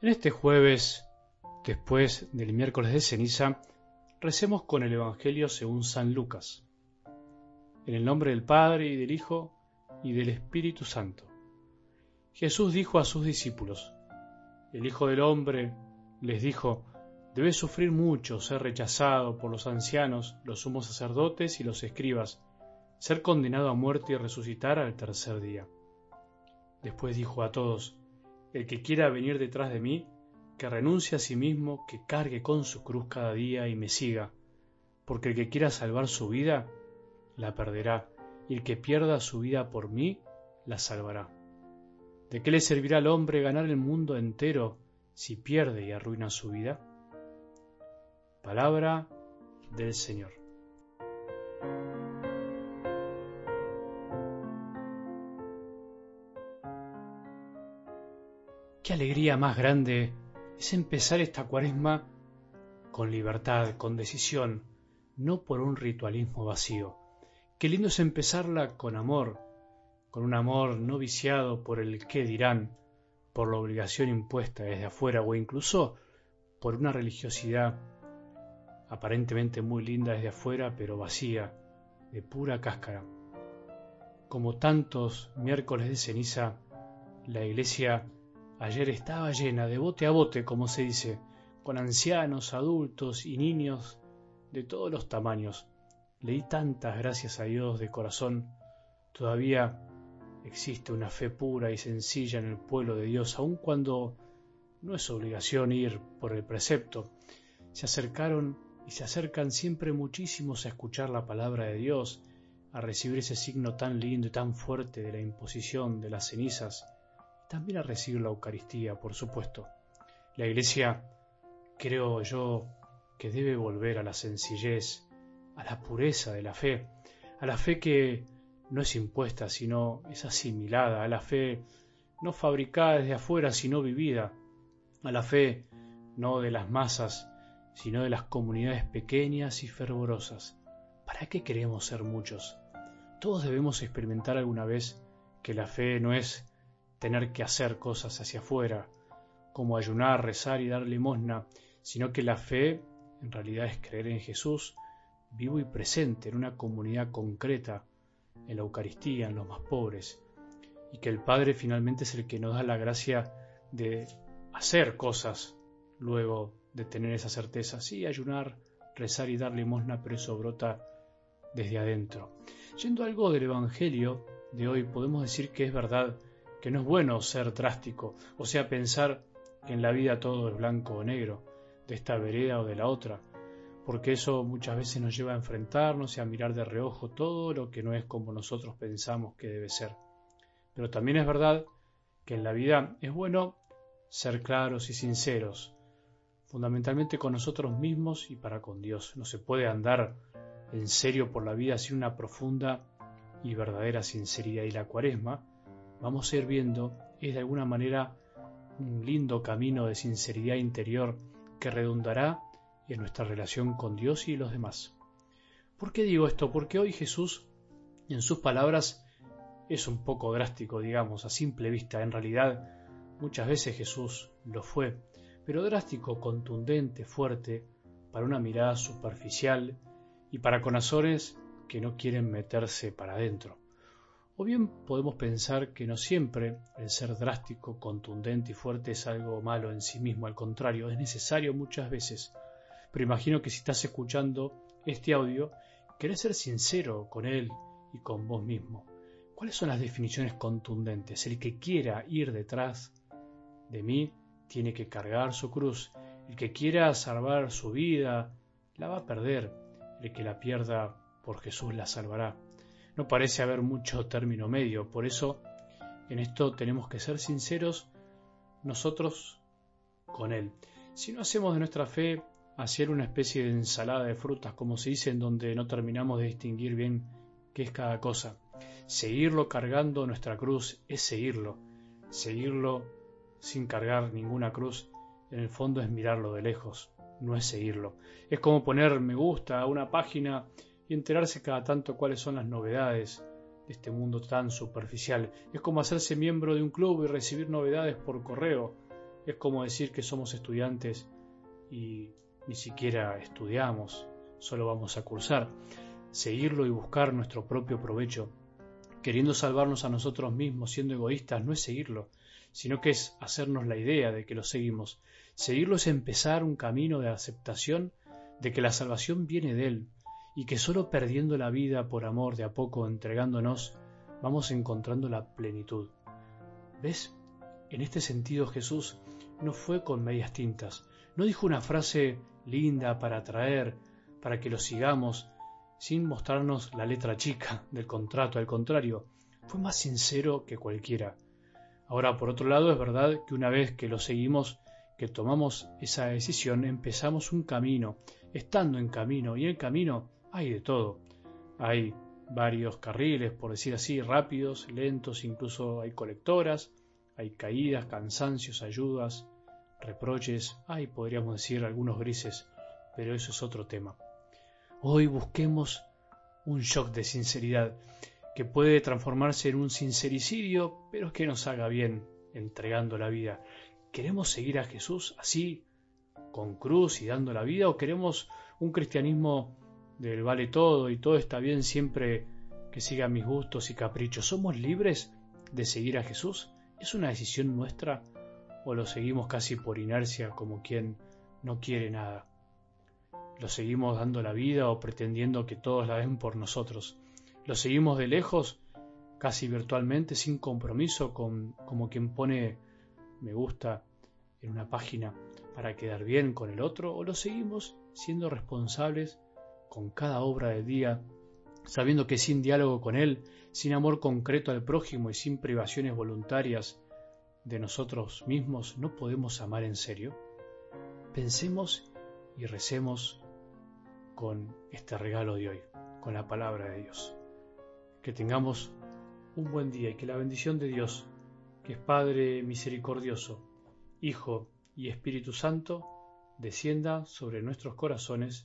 En este jueves, después del miércoles de ceniza, recemos con el Evangelio según San Lucas. En el nombre del Padre y del Hijo y del Espíritu Santo. Jesús dijo a sus discípulos, El Hijo del Hombre les dijo, debe sufrir mucho, ser rechazado por los ancianos, los sumos sacerdotes y los escribas, ser condenado a muerte y resucitar al tercer día. Después dijo a todos, el que quiera venir detrás de mí, que renuncie a sí mismo, que cargue con su cruz cada día y me siga, porque el que quiera salvar su vida, la perderá, y el que pierda su vida por mí, la salvará. ¿De qué le servirá al hombre ganar el mundo entero si pierde y arruina su vida? Palabra del Señor. Qué alegría más grande es empezar esta cuaresma con libertad, con decisión, no por un ritualismo vacío. Qué lindo es empezarla con amor, con un amor no viciado por el qué dirán, por la obligación impuesta desde afuera o incluso por una religiosidad aparentemente muy linda desde afuera pero vacía, de pura cáscara. Como tantos miércoles de ceniza, la iglesia Ayer estaba llena de bote a bote, como se dice, con ancianos, adultos y niños de todos los tamaños. Leí tantas gracias a Dios de corazón. Todavía existe una fe pura y sencilla en el pueblo de Dios, aun cuando no es obligación ir por el precepto. Se acercaron y se acercan siempre muchísimos a escuchar la palabra de Dios, a recibir ese signo tan lindo y tan fuerte de la imposición de las cenizas también a recibir la Eucaristía, por supuesto. La Iglesia, creo yo, que debe volver a la sencillez, a la pureza de la fe, a la fe que no es impuesta, sino es asimilada, a la fe no fabricada desde afuera, sino vivida, a la fe no de las masas, sino de las comunidades pequeñas y fervorosas. ¿Para qué queremos ser muchos? Todos debemos experimentar alguna vez que la fe no es tener que hacer cosas hacia afuera, como ayunar, rezar y dar limosna, sino que la fe en realidad es creer en Jesús vivo y presente en una comunidad concreta, en la Eucaristía, en los más pobres, y que el Padre finalmente es el que nos da la gracia de hacer cosas luego de tener esa certeza. Sí, ayunar, rezar y dar limosna, pero eso brota desde adentro. Yendo algo del Evangelio de hoy, podemos decir que es verdad que no es bueno ser drástico, o sea, pensar que en la vida todo es blanco o negro, de esta vereda o de la otra, porque eso muchas veces nos lleva a enfrentarnos y a mirar de reojo todo lo que no es como nosotros pensamos que debe ser. Pero también es verdad que en la vida es bueno ser claros y sinceros, fundamentalmente con nosotros mismos y para con Dios. No se puede andar en serio por la vida sin una profunda y verdadera sinceridad y la cuaresma vamos a ir viendo es de alguna manera un lindo camino de sinceridad interior que redundará en nuestra relación con Dios y los demás. ¿Por qué digo esto? Porque hoy Jesús, en sus palabras, es un poco drástico, digamos, a simple vista. En realidad, muchas veces Jesús lo fue, pero drástico, contundente, fuerte, para una mirada superficial y para corazones que no quieren meterse para adentro. O bien podemos pensar que no siempre el ser drástico, contundente y fuerte es algo malo en sí mismo, al contrario, es necesario muchas veces. Pero imagino que si estás escuchando este audio, querés ser sincero con él y con vos mismo. ¿Cuáles son las definiciones contundentes? El que quiera ir detrás de mí tiene que cargar su cruz. El que quiera salvar su vida la va a perder. El que la pierda por Jesús la salvará no parece haber mucho término medio. Por eso, en esto tenemos que ser sinceros nosotros con Él. Si no hacemos de nuestra fe hacer una especie de ensalada de frutas, como se dice, en donde no terminamos de distinguir bien qué es cada cosa. Seguirlo cargando nuestra cruz es seguirlo. Seguirlo sin cargar ninguna cruz, en el fondo es mirarlo de lejos, no es seguirlo. Es como poner me gusta a una página y enterarse cada tanto cuáles son las novedades de este mundo tan superficial. Es como hacerse miembro de un club y recibir novedades por correo. Es como decir que somos estudiantes y ni siquiera estudiamos, solo vamos a cursar. Seguirlo y buscar nuestro propio provecho, queriendo salvarnos a nosotros mismos, siendo egoístas, no es seguirlo, sino que es hacernos la idea de que lo seguimos. Seguirlo es empezar un camino de aceptación de que la salvación viene de Él y que solo perdiendo la vida por amor de a poco entregándonos, vamos encontrando la plenitud. ¿Ves? En este sentido Jesús no fue con medias tintas, no dijo una frase linda para atraer, para que lo sigamos, sin mostrarnos la letra chica del contrato, al contrario, fue más sincero que cualquiera. Ahora, por otro lado, es verdad que una vez que lo seguimos, que tomamos esa decisión, empezamos un camino, estando en camino, y en camino hay de todo. Hay varios carriles, por decir así, rápidos, lentos, incluso hay colectoras, hay caídas, cansancios, ayudas, reproches, hay, podríamos decir, algunos grises, pero eso es otro tema. Hoy busquemos un shock de sinceridad que puede transformarse en un sincericidio, pero que nos haga bien entregando la vida. ¿Queremos seguir a Jesús así, con cruz y dando la vida, o queremos un cristianismo del vale todo y todo está bien siempre que siga mis gustos y caprichos. ¿Somos libres de seguir a Jesús? ¿Es una decisión nuestra o lo seguimos casi por inercia como quien no quiere nada? ¿Lo seguimos dando la vida o pretendiendo que todos la den por nosotros? ¿Lo seguimos de lejos, casi virtualmente, sin compromiso, con, como quien pone me gusta en una página para quedar bien con el otro? ¿O lo seguimos siendo responsables con cada obra del día, sabiendo que sin diálogo con Él, sin amor concreto al prójimo y sin privaciones voluntarias de nosotros mismos, no podemos amar en serio? Pensemos y recemos con este regalo de hoy, con la palabra de Dios. Que tengamos un buen día y que la bendición de Dios, que es Padre misericordioso, Hijo y Espíritu Santo, descienda sobre nuestros corazones